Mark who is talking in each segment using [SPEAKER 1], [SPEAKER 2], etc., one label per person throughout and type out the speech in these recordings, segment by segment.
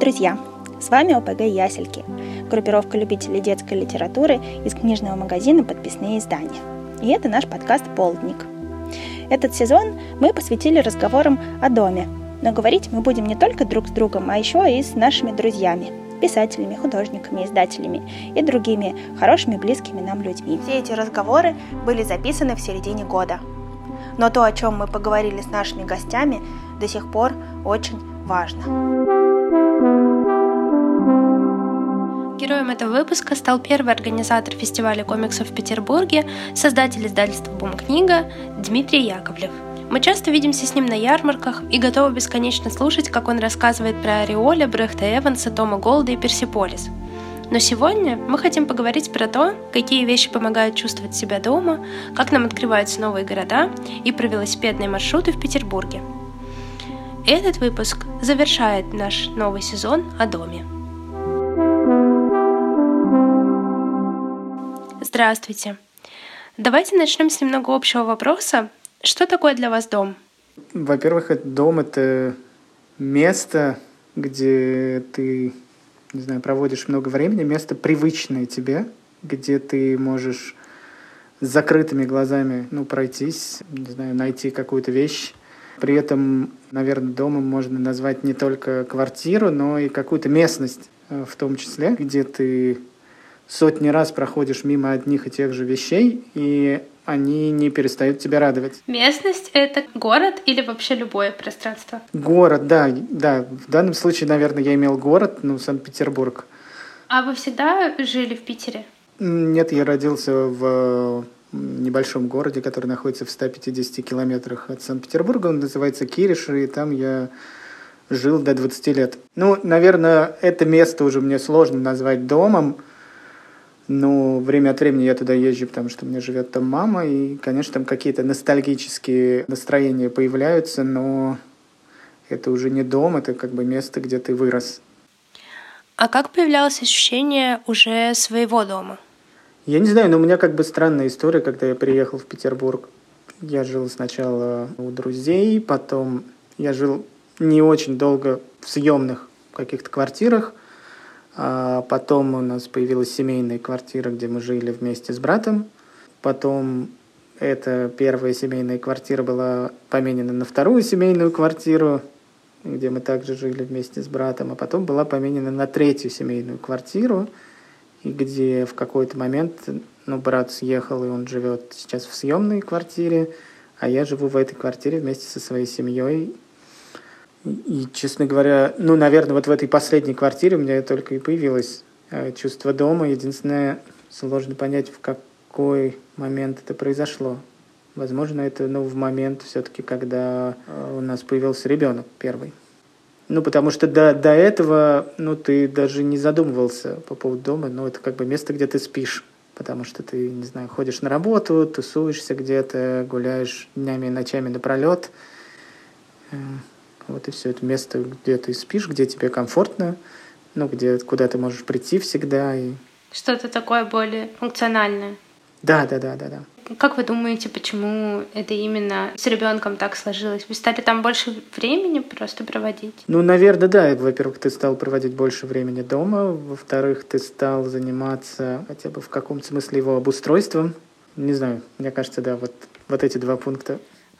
[SPEAKER 1] Друзья! С вами ОПГ «Ясельки» – группировка любителей детской литературы из книжного магазина «Подписные издания». И это наш подкаст «Полдник». Этот сезон мы посвятили разговорам о доме, но говорить мы будем не только друг с другом, а еще и с нашими друзьями – писателями, художниками, издателями и другими хорошими, близкими нам людьми. Все эти разговоры были записаны в середине года. Но то, о чем мы поговорили с нашими гостями, до сих пор очень важно.
[SPEAKER 2] Героем этого выпуска стал первый организатор фестиваля комиксов в Петербурге, создатель издательства «Бум-книга» Дмитрий Яковлев. Мы часто видимся с ним на ярмарках и готовы бесконечно слушать, как он рассказывает про Ореоля, Брехта Эванса, Тома Голда и Персиполис. Но сегодня мы хотим поговорить про то, какие вещи помогают чувствовать себя дома, как нам открываются новые города и про велосипедные маршруты в Петербурге. Этот выпуск завершает наш новый сезон о доме. Здравствуйте. Давайте начнем с немного общего вопроса. Что такое для вас дом?
[SPEAKER 3] Во-первых, дом — это место, где ты, не знаю, проводишь много времени, место привычное тебе, где ты можешь с закрытыми глазами, ну, пройтись, не знаю, найти какую-то вещь. При этом, наверное, домом можно назвать не только квартиру, но и какую-то местность э, в том числе, где ты сотни раз проходишь мимо одних и тех же вещей, и они не перестают тебя радовать.
[SPEAKER 2] Местность — это город или вообще любое пространство?
[SPEAKER 3] Город, да, да. В данном случае, наверное, я имел город, ну, Санкт-Петербург.
[SPEAKER 2] А вы всегда жили в Питере?
[SPEAKER 3] Нет, я родился в небольшом городе, который находится в 150 километрах от Санкт-Петербурга. Он называется Кириш, и там я жил до 20 лет. Ну, наверное, это место уже мне сложно назвать домом, но время от времени я туда езжу, потому что у меня живет там мама, и, конечно, там какие-то ностальгические настроения появляются, но это уже не дом, это как бы место, где ты вырос.
[SPEAKER 2] А как появлялось ощущение уже своего дома?
[SPEAKER 3] Я не знаю, но у меня как бы странная история, когда я приехал в Петербург. Я жил сначала у друзей, потом я жил не очень долго в съемных каких-то квартирах, потом у нас появилась семейная квартира, где мы жили вместе с братом. Потом эта первая семейная квартира была поменена на вторую семейную квартиру, где мы также жили вместе с братом. А потом была поменена на третью семейную квартиру, и где в какой-то момент ну, брат съехал, и он живет сейчас в съемной квартире, а я живу в этой квартире вместе со своей семьей. И, честно говоря, ну, наверное, вот в этой последней квартире у меня только и появилось э, чувство дома. Единственное, сложно понять, в какой момент это произошло. Возможно, это ну, в момент все-таки, когда э, у нас появился ребенок первый. Ну, потому что до, до этого, ну, ты даже не задумывался по поводу дома, ну, это как бы место, где ты спишь, потому что ты, не знаю, ходишь на работу, тусуешься где-то, гуляешь днями и ночами напролет, э, вот и все это место, где ты спишь, где тебе комфортно, ну, где, куда ты можешь прийти всегда. И...
[SPEAKER 2] Что-то такое более функциональное.
[SPEAKER 3] Да, да, да, да, да.
[SPEAKER 2] Как вы думаете, почему это именно с ребенком так сложилось? Вы стали там больше времени просто проводить?
[SPEAKER 3] Ну, наверное, да. Во-первых, ты стал проводить больше времени дома. Во-вторых, ты стал заниматься хотя бы в каком-то смысле его обустройством. Не знаю, мне кажется, да, вот, вот эти два пункта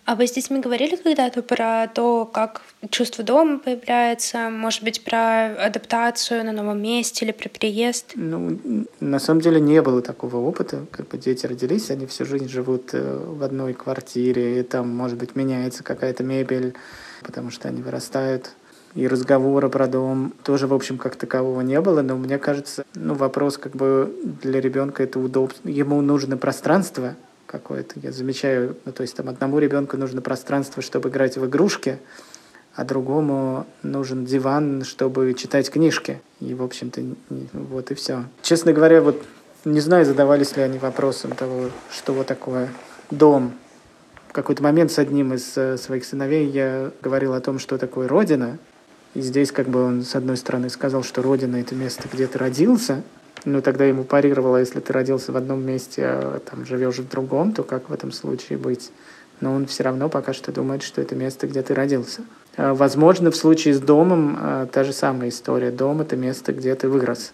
[SPEAKER 2] а вы с детьми говорили когда-то про то, как чувство дома появляется, может быть, про адаптацию на новом месте или про переезд?
[SPEAKER 3] Ну, на самом деле не было такого опыта. Как бы дети родились, они всю жизнь живут э, в одной квартире, и там, может быть, меняется какая-то мебель, потому что они вырастают. И разговора про дом тоже, в общем, как такового не было, но мне кажется, ну, вопрос как бы для ребенка это удобство. Ему нужно пространство, какое-то. Я замечаю, ну, то есть там одному ребенку нужно пространство, чтобы играть в игрушки, а другому нужен диван, чтобы читать книжки. И, в общем-то, вот и все. Честно говоря, вот не знаю, задавались ли они вопросом того, что вот такое дом. В какой-то момент с одним из э, своих сыновей я говорил о том, что такое родина. И здесь как бы он, с одной стороны, сказал, что родина — это место, где ты родился, ну, тогда ему парировало, если ты родился в одном месте, а там живешь в другом, то как в этом случае быть? Но он все равно пока что думает, что это место, где ты родился. Э, возможно, в случае с домом э, та же самая история. Дом — это место, где ты вырос.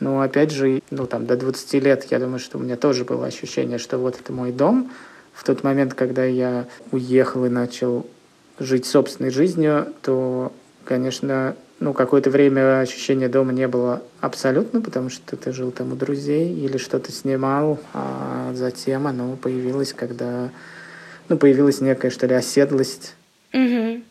[SPEAKER 3] Но опять же, ну там до 20 лет, я думаю, что у меня тоже было ощущение, что вот это мой дом. В тот момент, когда я уехал и начал жить собственной жизнью, то, конечно, ну, какое-то время ощущения дома не было абсолютно, потому что ты жил там у друзей или что-то снимал, а затем оно появилось, когда, ну, появилась некая, что ли, оседлость.
[SPEAKER 2] Угу.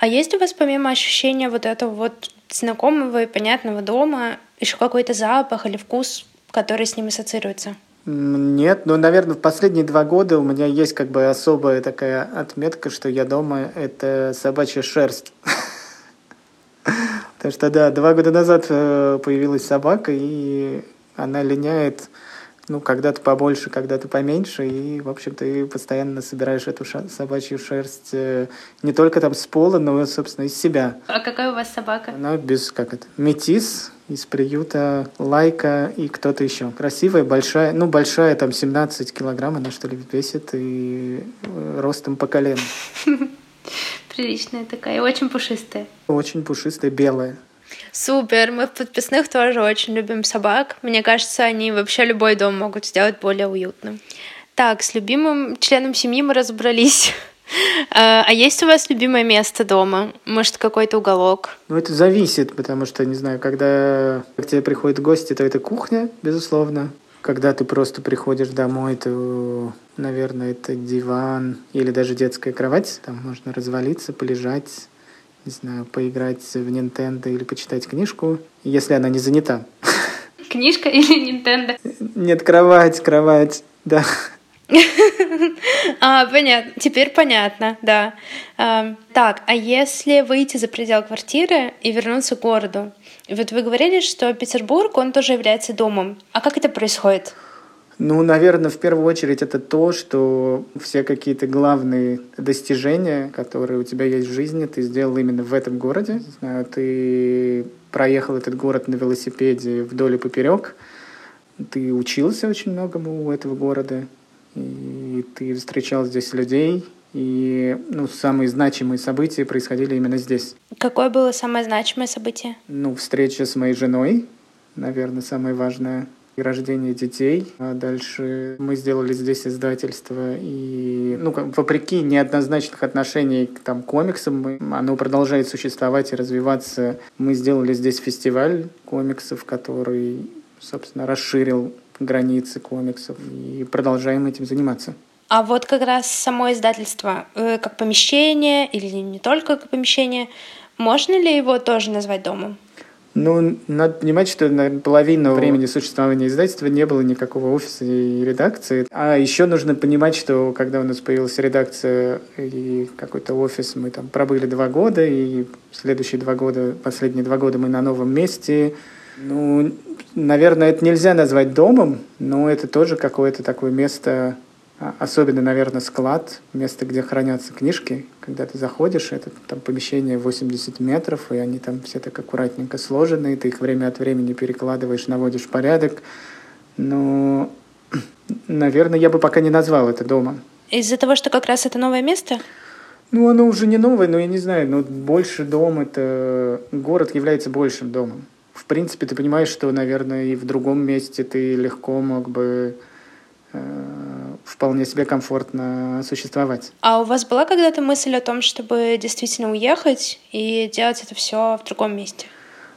[SPEAKER 2] А есть у вас помимо ощущения вот этого вот знакомого и понятного дома еще какой-то запах или вкус, который с ним ассоциируется?
[SPEAKER 3] Нет, но, наверное, в последние два года у меня есть как бы особая такая отметка, что я дома — это собачья шерсть. Потому что, да, два года назад э, появилась собака, и она линяет ну, когда-то побольше, когда-то поменьше, и, в общем, ты постоянно собираешь эту собачью шерсть э, не только там с пола, но, собственно, из себя.
[SPEAKER 2] А какая у вас собака?
[SPEAKER 3] Она без, как это, метис из приюта Лайка и кто-то еще. Красивая, большая, ну, большая, там, 17 килограмм она, что ли, весит, и э, ростом по колено.
[SPEAKER 2] Приличная такая, очень пушистая.
[SPEAKER 3] Очень пушистая, белая.
[SPEAKER 2] Супер, мы в подписных тоже очень любим собак. Мне кажется, они вообще любой дом могут сделать более уютным. Так, с любимым членом семьи мы разобрались. А, а есть у вас любимое место дома? Может, какой-то уголок?
[SPEAKER 3] Ну, это зависит, потому что, не знаю, когда к тебе приходят гости, то это кухня, безусловно. Когда ты просто приходишь домой, то, наверное, это диван или даже детская кровать. Там можно развалиться, полежать, не знаю, поиграть в Nintendo или почитать книжку, если она не занята.
[SPEAKER 2] Книжка или Nintendo?
[SPEAKER 3] Нет, кровать, кровать, да.
[SPEAKER 2] А, понятно. Теперь понятно, да. А, так, а если выйти за предел квартиры и вернуться к городу? Вот вы говорили, что Петербург, он тоже является домом. А как это происходит?
[SPEAKER 3] Ну, наверное, в первую очередь это то, что все какие-то главные достижения, которые у тебя есть в жизни, ты сделал именно в этом городе. Ты проехал этот город на велосипеде вдоль и поперек, ты учился очень многому у этого города, и ты встречал здесь людей, и ну, самые значимые события происходили именно здесь.
[SPEAKER 2] Какое было самое значимое событие?
[SPEAKER 3] Ну, встреча с моей женой, наверное, самое важное – и рождение детей. А дальше мы сделали здесь издательство. И, ну, вопреки неоднозначных отношений к там, комиксам, мы, оно продолжает существовать и развиваться. Мы сделали здесь фестиваль комиксов, который, собственно, расширил границы комиксов. И продолжаем этим заниматься.
[SPEAKER 2] А вот как раз само издательство, э, как помещение или не только как помещение, можно ли его тоже назвать домом?
[SPEAKER 3] Ну, надо понимать, что на половину времени существования издательства не было никакого офиса и редакции. А еще нужно понимать, что когда у нас появилась редакция и какой-то офис, мы там пробыли два года, и следующие два года, последние два года мы на новом месте. Ну, наверное, это нельзя назвать домом, но это тоже какое-то такое место а, особенно, наверное, склад, место, где хранятся книжки. Когда ты заходишь, это там помещение 80 метров, и они там все так аккуратненько сложены, и ты их время от времени перекладываешь, наводишь порядок. Но, наверное, я бы пока не назвал это домом.
[SPEAKER 2] Из-за того, что как раз это новое место?
[SPEAKER 3] Ну, оно уже не новое, но я не знаю, но больше дом это... Город является большим домом. В принципе, ты понимаешь, что, наверное, и в другом месте ты легко мог бы Э, вполне себе комфортно существовать.
[SPEAKER 2] А у вас была когда-то мысль о том, чтобы действительно уехать и делать это все в другом месте?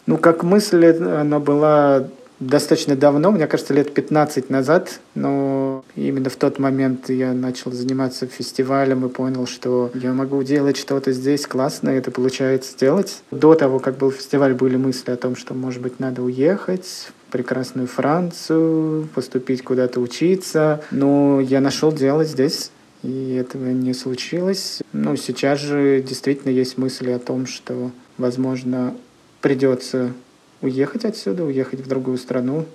[SPEAKER 3] Ну, как мысль, она была достаточно давно, мне кажется, лет 15 назад, но именно в тот момент я начал заниматься фестивалем и понял, что я могу делать что-то здесь классно, это получается делать. До того, как был фестиваль, были мысли о том, что, может быть, надо уехать, прекрасную Францию, поступить куда-то учиться. Но я нашел дело здесь, и этого не случилось. Ну, сейчас же действительно есть мысли о том, что, возможно, придется уехать отсюда, уехать в другую страну.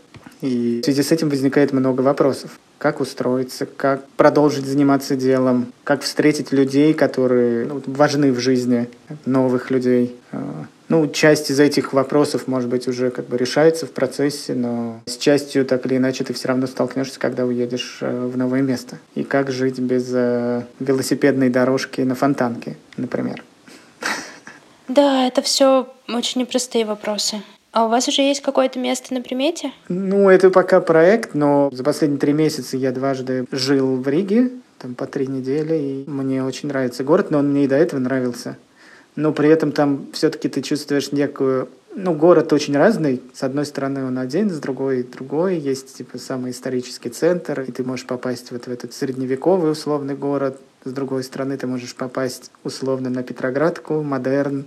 [SPEAKER 3] И в связи с этим возникает много вопросов. Как устроиться, как продолжить заниматься делом, как встретить людей, которые ну, важны в жизни, новых людей. А, ну, часть из этих вопросов, может быть, уже как бы решается в процессе, но с частью так или иначе ты все равно столкнешься, когда уедешь э, в новое место. И как жить без э, велосипедной дорожки на фонтанке, например.
[SPEAKER 2] Да, это все очень непростые вопросы. А у вас уже есть какое-то место на примете?
[SPEAKER 3] Ну, это пока проект, но за последние три месяца я дважды жил в Риге, там по три недели, и мне очень нравится город, но он мне и до этого нравился. Но при этом там все-таки ты чувствуешь некую... Ну, город очень разный. С одной стороны он один, с другой другой. Есть, типа, самый исторический центр, и ты можешь попасть вот в этот средневековый условный город. С другой стороны ты можешь попасть условно на Петроградку, модерн.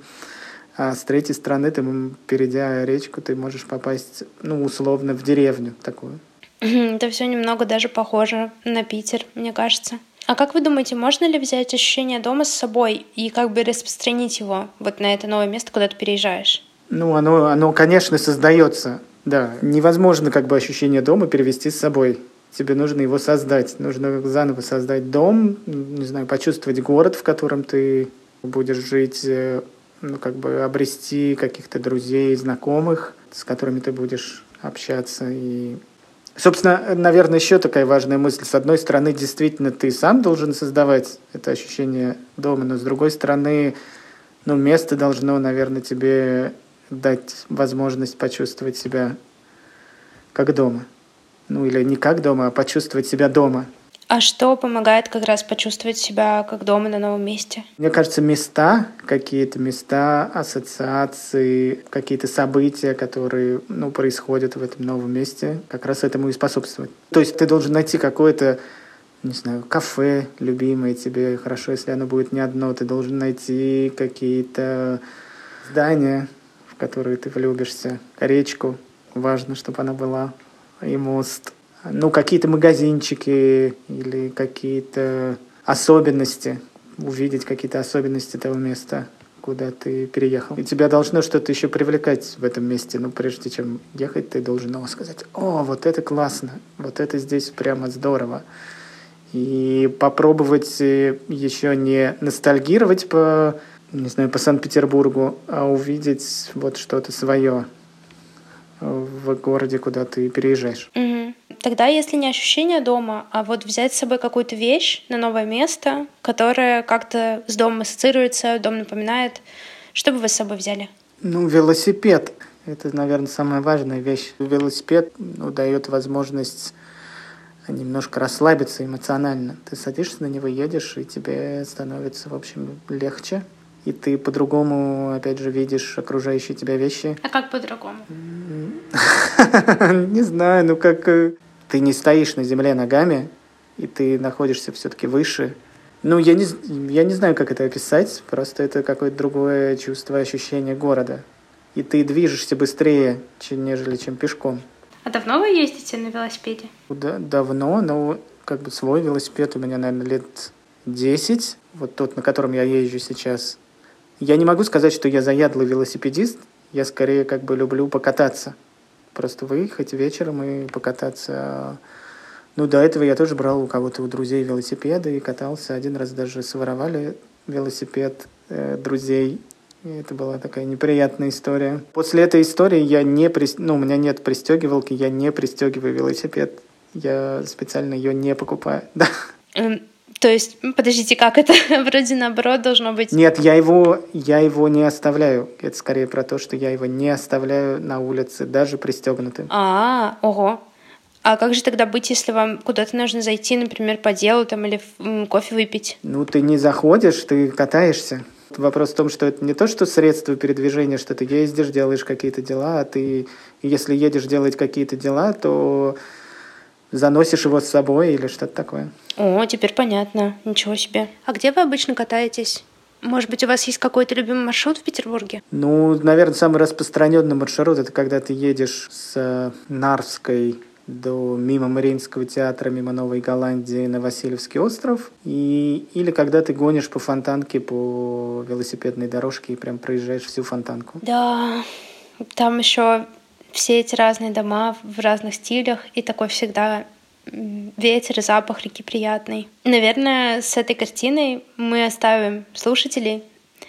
[SPEAKER 3] А с третьей стороны, ты, перейдя речку, ты можешь попасть, ну, условно, в деревню такую.
[SPEAKER 2] Это все немного даже похоже на Питер, мне кажется. А как вы думаете, можно ли взять ощущение дома с собой и как бы распространить его вот на это новое место, куда ты переезжаешь?
[SPEAKER 3] Ну, оно, оно, конечно, создается. Да, невозможно как бы ощущение дома перевести с собой. Тебе нужно его создать. Нужно заново создать дом, не знаю, почувствовать город, в котором ты будешь жить, э, ну, как бы обрести каких-то друзей, знакомых, с которыми ты будешь общаться. И, собственно, наверное, еще такая важная мысль. С одной стороны, действительно, ты сам должен создавать это ощущение дома, но с другой стороны, ну, место должно, наверное, тебе дать возможность почувствовать себя как дома. Ну, или не как дома, а почувствовать себя дома –
[SPEAKER 2] а что помогает как раз почувствовать себя как дома на новом месте?
[SPEAKER 3] Мне кажется, места, какие-то места, ассоциации, какие-то события, которые ну, происходят в этом новом месте, как раз этому и способствуют. То есть ты должен найти какое-то не знаю, кафе любимое тебе, хорошо, если оно будет не одно, ты должен найти какие-то здания, в которые ты влюбишься, речку, важно, чтобы она была, и мост – ну, какие-то магазинчики или какие-то особенности, увидеть какие-то особенности того места, куда ты переехал. И тебя должно что-то еще привлекать в этом месте. Ну, прежде чем ехать, ты должен ну, сказать, о, вот это классно, вот это здесь прямо здорово. И попробовать э, еще не ностальгировать по, не знаю, по Санкт-Петербургу, а увидеть вот что-то свое в городе, куда ты переезжаешь.
[SPEAKER 2] Угу. Тогда, если не ощущение дома, а вот взять с собой какую-то вещь на новое место, которая как-то с домом ассоциируется, дом напоминает, что бы вы с собой взяли?
[SPEAKER 3] Ну, велосипед. Это, наверное, самая важная вещь. Велосипед ну, дает возможность немножко расслабиться эмоционально. Ты садишься на него, едешь, и тебе становится, в общем, легче. И ты по-другому, опять же, видишь окружающие тебя вещи.
[SPEAKER 2] А как по-другому?
[SPEAKER 3] Не знаю, ну как э, ты не стоишь на земле ногами, и ты находишься все-таки выше. Ну, я не, я не знаю, как это описать, просто это какое-то другое чувство, ощущение города. И ты движешься быстрее, чем, нежели чем пешком.
[SPEAKER 2] А давно вы ездите на велосипеде?
[SPEAKER 3] Да, давно, но как бы свой велосипед у меня, наверное, лет 10. Вот тот, на котором я езжу сейчас. Я не могу сказать, что я заядлый велосипедист. Я скорее как бы люблю покататься. Просто выехать вечером и покататься. Ну, до этого я тоже брал у кого-то, у друзей велосипеды и катался. Один раз даже своровали велосипед э, друзей. И это была такая неприятная история. После этой истории я не при... ну, у меня нет пристегивалки, я не пристегиваю велосипед. Я специально ее не покупаю. Да.
[SPEAKER 2] То есть, подождите, как это? Вроде наоборот должно быть.
[SPEAKER 3] Нет, я его, я его не оставляю. Это скорее про то, что я его не оставляю на улице, даже пристегнутым.
[SPEAKER 2] А, ого. А как же тогда быть, если вам куда-то нужно зайти, например, по делу там или кофе выпить?
[SPEAKER 3] Ну, ты не заходишь, ты катаешься. Вопрос в том, что это не то, что средство передвижения, что ты ездишь, делаешь какие-то дела, а ты, если едешь делать какие-то дела, то заносишь его с собой или что-то такое.
[SPEAKER 2] О, теперь понятно. Ничего себе. А где вы обычно катаетесь? Может быть, у вас есть какой-то любимый маршрут в Петербурге?
[SPEAKER 3] Ну, наверное, самый распространенный маршрут это когда ты едешь с Нарвской до мимо Мариинского театра, мимо Новой Голландии на Васильевский остров. И, или когда ты гонишь по фонтанке по велосипедной дорожке и прям проезжаешь всю фонтанку.
[SPEAKER 2] Да, там еще все эти разные дома в разных стилях, и такой всегда ветер и запах реки приятный. Наверное, с этой картиной мы оставим слушателей.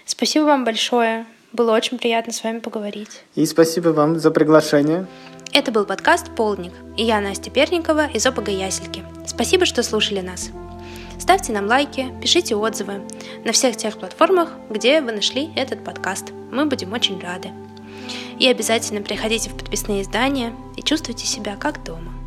[SPEAKER 2] Спасибо вам большое. Было очень приятно с вами поговорить.
[SPEAKER 3] И спасибо вам за приглашение.
[SPEAKER 2] Это был подкаст «Полдник», и я Настя Перникова из ОПГ Ясельки. Спасибо, что слушали нас. Ставьте нам лайки, пишите отзывы на всех тех платформах, где вы нашли этот подкаст. Мы будем очень рады. И обязательно приходите в подписные издания и чувствуйте себя как дома.